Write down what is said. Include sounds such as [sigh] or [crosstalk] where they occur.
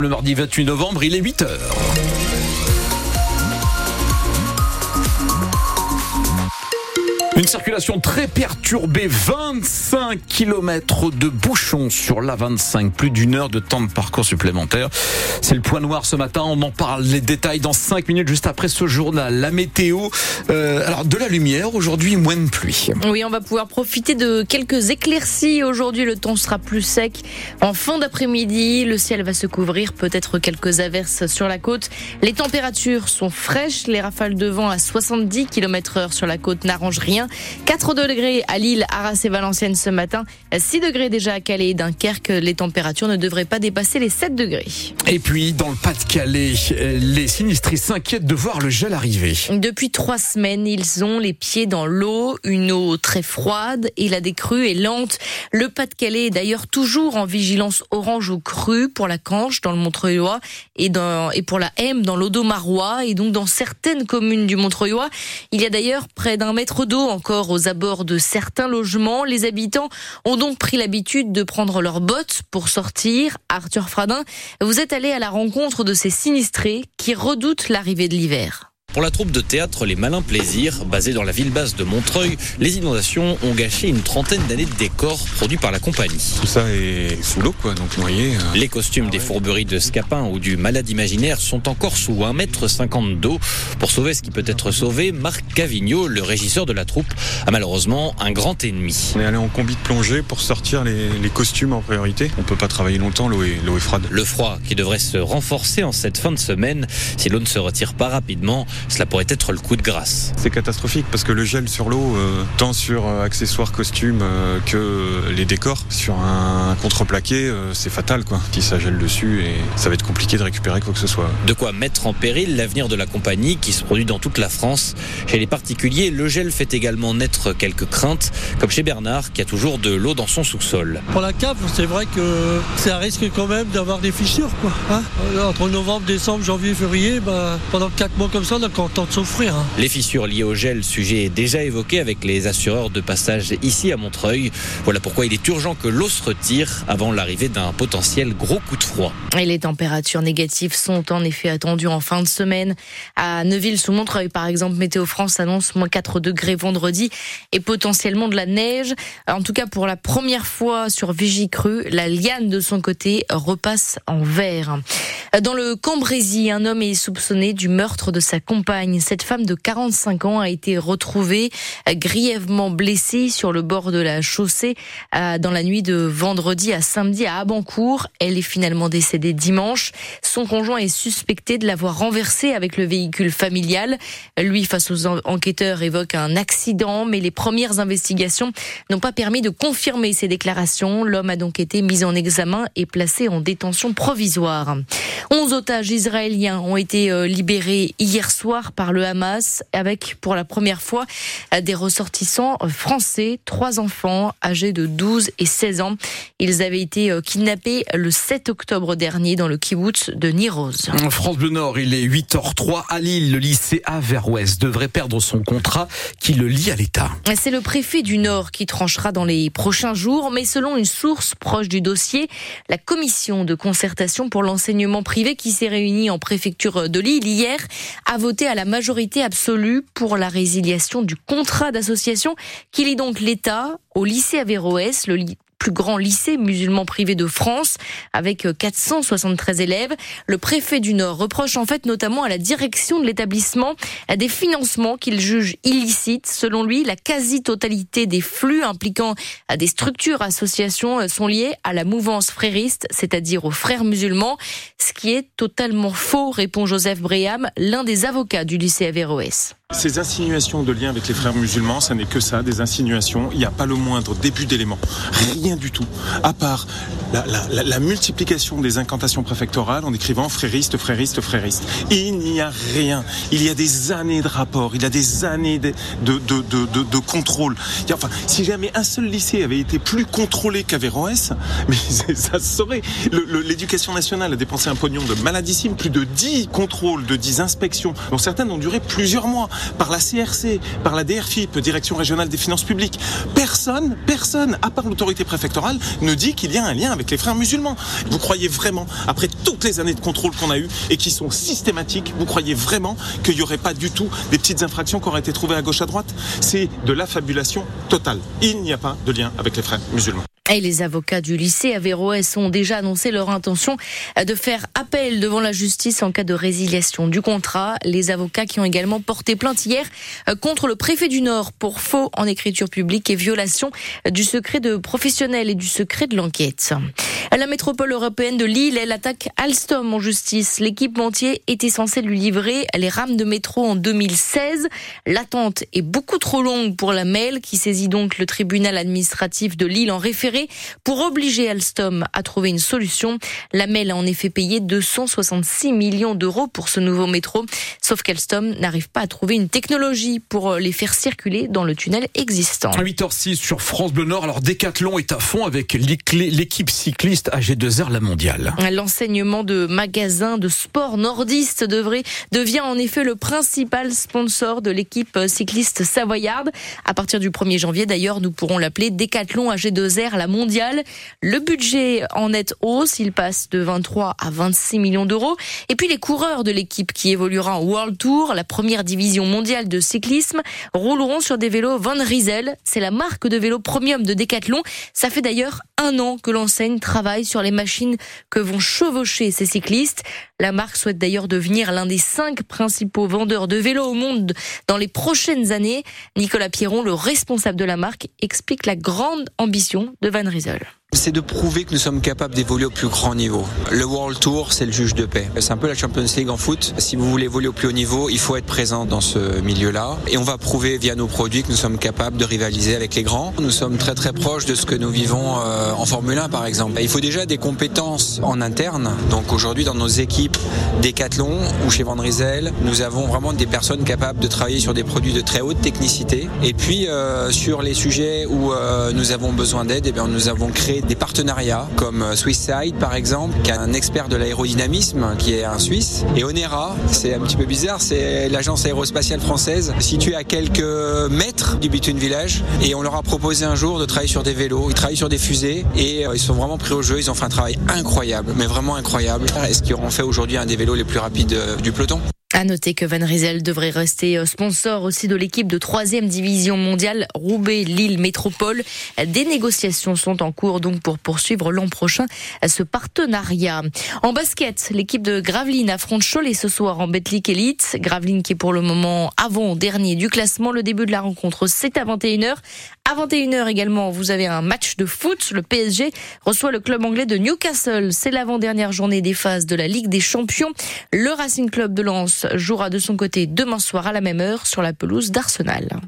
Le mardi 28 novembre, il est 8h. Une circulation très perturbée, 25 km de bouchons sur l'A25, plus d'une heure de temps de parcours supplémentaire. C'est le point noir ce matin, on en parle les détails dans 5 minutes juste après ce journal. La météo, euh, alors de la lumière, aujourd'hui moins de pluie. Oui, on va pouvoir profiter de quelques éclaircies. Aujourd'hui, le temps sera plus sec. En fin d'après-midi, le ciel va se couvrir, peut-être quelques averses sur la côte. Les températures sont fraîches, les rafales de vent à 70 km heure sur la côte n'arrangent rien. 4 degrés à Lille, Arras et Valenciennes ce matin. 6 degrés déjà à Calais et Dunkerque. Les températures ne devraient pas dépasser les 7 degrés. Et puis, dans le Pas-de-Calais, les sinistrés s'inquiètent de voir le gel arriver. Depuis trois semaines, ils ont les pieds dans l'eau, une eau très froide et la décrue est lente. Le Pas-de-Calais est d'ailleurs toujours en vigilance orange ou crue pour la Canche dans le Montreuil et, dans, et pour la M dans l'Odomarois et donc dans certaines communes du Montreuil. Il y a d'ailleurs près d'un mètre d'eau encore aux abords de certains logements. Les habitants ont donc pris l'habitude de prendre leurs bottes pour sortir. Arthur Fradin, vous êtes allé à la rencontre de ces sinistrés qui redoutent l'arrivée de l'hiver. Pour la troupe de théâtre Les Malins Plaisirs, basée dans la ville basse de Montreuil, les inondations ont gâché une trentaine d'années de décors produits par la compagnie. Tout ça est sous l'eau, quoi, donc noyé. Euh. Les costumes des fourberies de Scapin ou du Malade Imaginaire sont encore sous 1,50 m d'eau. Pour sauver ce qui peut être sauvé, Marc Cavigno, le régisseur de la troupe, a malheureusement un grand ennemi. On est allé en combi de plongée pour sortir les, costumes en priorité. On peut pas travailler longtemps, l'eau est, est froide. Le froid qui devrait se renforcer en cette fin de semaine si l'eau ne se retire pas rapidement cela pourrait être le coup de grâce. C'est catastrophique parce que le gel sur l'eau, euh, tant sur euh, accessoires, costumes euh, que les décors, sur un contreplaqué, c'est fatal quoi. Si ça gèle dessus et ça va être compliqué de récupérer quoi que ce soit. De quoi mettre en péril l'avenir de la compagnie qui se produit dans toute la France. Chez les particuliers, le gel fait également naître quelques craintes, comme chez Bernard qui a toujours de l'eau dans son sous-sol. Pour la cave, c'est vrai que c'est un risque quand même d'avoir des fissures quoi. Hein. Entre novembre, décembre, janvier, février, bah, pendant 4 mois comme ça, on a de souffrir. Hein. Les fissures liées au gel, sujet déjà évoqué avec les assureurs de passage ici à Montreuil. Voilà pourquoi il est urgent que l'eau se retire avant l'arrivée d'un potentiel gros coup de froid. Et les températures négatives sont en effet attendues en fin de semaine. À Neuville-sous-Montreuil, par exemple, Météo France annonce moins 4 degrés vendredi et potentiellement de la neige. En tout cas, pour la première fois sur Vigicru, la liane de son côté repasse en vert. Dans le Cambrésis, un homme est soupçonné du meurtre de sa compagne. Cette femme de 45 ans a été retrouvée grièvement blessée sur le bord de la chaussée euh, dans la nuit de vendredi à samedi à Abancourt. Elle est finalement décédée dimanche. Son conjoint est suspecté de l'avoir renversée avec le véhicule familial. Lui, face aux enquêteurs, évoque un accident, mais les premières investigations n'ont pas permis de confirmer ces déclarations. L'homme a donc été mis en examen et placé en détention provisoire. 11 otages israéliens ont été euh, libérés hier soir par le Hamas avec pour la première fois des ressortissants français, trois enfants âgés de 12 et 16 ans. Ils avaient été euh, kidnappés le 7 octobre dernier dans le kibbutz de Niroz. En France du Nord, il est 8h03 à Lille. Le lycée Averroès devrait perdre son contrat qui le lie à l'État. C'est le préfet du Nord qui tranchera dans les prochains jours, mais selon une source proche du dossier, la commission de concertation pour l'enseignement privé qui s'est réuni en préfecture de Lille hier a voté à la majorité absolue pour la résiliation du contrat d'association qui lie donc l'État au lycée Averroès, le, plus grand lycée musulman privé de France avec 473 élèves. Le préfet du Nord reproche en fait notamment à la direction de l'établissement des financements qu'il juge illicites. Selon lui, la quasi-totalité des flux impliquant des structures associations sont liés à la mouvance frériste, c'est-à-dire aux frères musulmans, ce qui est totalement faux, répond Joseph Bréham, l'un des avocats du lycée Averroès. Ces insinuations de lien avec les frères musulmans, ça n'est que ça, des insinuations. Il n'y a pas le moindre début d'élément. Rien du tout. À part la, multiplication des incantations préfectorales en écrivant frériste, frériste, frériste. Il n'y a rien. Il y a des années de rapports, il y a des années de, de, de, de, contrôle. Enfin, si jamais un seul lycée avait été plus contrôlé qu'Averroès, [laughs] mais ça se saurait. L'éducation nationale a dépensé un pognon de maladissime, plus de 10 contrôles, de 10 inspections, dont certaines ont duré plusieurs mois. Par la CRC, par la DRFIP, Direction régionale des finances publiques. Personne, personne, à part l'autorité préfectorale, ne dit qu'il y a un lien avec les frères musulmans. Vous croyez vraiment, après toutes les années de contrôle qu'on a eues et qui sont systématiques, vous croyez vraiment qu'il n'y aurait pas du tout des petites infractions qui auraient été trouvées à gauche à droite? C'est de l'affabulation totale. Il n'y a pas de lien avec les frères musulmans. Et les avocats du lycée Averroès ont déjà annoncé leur intention de faire appel devant la justice en cas de résiliation du contrat. Les avocats qui ont également porté plainte hier euh, contre le préfet du Nord pour faux en écriture publique et violation du secret de professionnel et du secret de l'enquête. La métropole européenne de Lille, elle attaque Alstom en justice. L'équipementier était censé lui livrer les rames de métro en 2016. L'attente est beaucoup trop longue pour la MEL qui saisit donc le tribunal administratif de Lille en référé pour obliger Alstom à trouver une solution. La MEL a en effet payé 266 millions d'euros pour ce nouveau métro. Sauf qu'Alstom n'arrive pas à trouver une technologie pour les faire circuler dans le tunnel existant. 8h06 sur France Bleu Nord. Alors Décathlon est à fond avec l'équipe cycliste AG2R La Mondiale. L'enseignement de magasins de sport nordiste devrait, devient en effet le principal sponsor de l'équipe cycliste savoyarde. À partir du 1er janvier, d'ailleurs, nous pourrons l'appeler Décathlon AG2R La Le budget en net hausse, il passe de 23 à 26 millions d'euros. Et puis les coureurs de l'équipe qui évoluera en World Tour, la première division mondiale de cyclisme, rouleront sur des vélos Van Riesel. C'est la marque de vélo premium de Décathlon. Ça fait d'ailleurs un an que l'enseigne travaille sur les machines que vont chevaucher ces cyclistes. La marque souhaite d'ailleurs devenir l'un des cinq principaux vendeurs de vélos au monde dans les prochaines années. Nicolas Pierron, le responsable de la marque, explique la grande ambition de Van Riesel c'est de prouver que nous sommes capables d'évoluer au plus grand niveau. Le World Tour, c'est le juge de paix. C'est un peu la Champions League en foot. Si vous voulez évoluer au plus haut niveau, il faut être présent dans ce milieu-là. Et on va prouver via nos produits que nous sommes capables de rivaliser avec les grands. Nous sommes très très proches de ce que nous vivons euh, en Formule 1 par exemple. Il faut déjà des compétences en interne. Donc aujourd'hui dans nos équipes Decathlon ou chez Van Riesel, nous avons vraiment des personnes capables de travailler sur des produits de très haute technicité. Et puis euh, sur les sujets où euh, nous avons besoin d'aide, eh bien nous avons créé des partenariats comme euh, Swisside par exemple, qui est un expert de l'aérodynamisme, qui est un Suisse, et Onera, c'est un petit peu bizarre, c'est l'agence aérospatiale française située à quelques mètres du Bitune Village, et on leur a proposé un jour de travailler sur des vélos, ils travaillent sur des fusées, et euh, ils sont vraiment pris au jeu, ils ont fait un travail incroyable, mais vraiment incroyable, est-ce qu'ils auront fait aujourd'hui un des vélos les plus rapides euh, du peloton? À noter que Van Riesel devrait rester euh, sponsor aussi de l'équipe de troisième division mondiale Roubaix-Lille Métropole. Des négociations sont en cours donc pour poursuivre l'an prochain ce partenariat. En basket, l'équipe de Gravelines affronte Cholet ce soir en Betclic Elite. Gravelines qui est pour le moment avant-dernier du classement. Le début de la rencontre, c'est à 21h. À 21h également, vous avez un match de foot. Le PSG reçoit le club anglais de Newcastle. C'est l'avant-dernière journée des phases de la Ligue des Champions. Le Racing Club de Lens jouera de son côté demain soir à la même heure sur la pelouse d'Arsenal.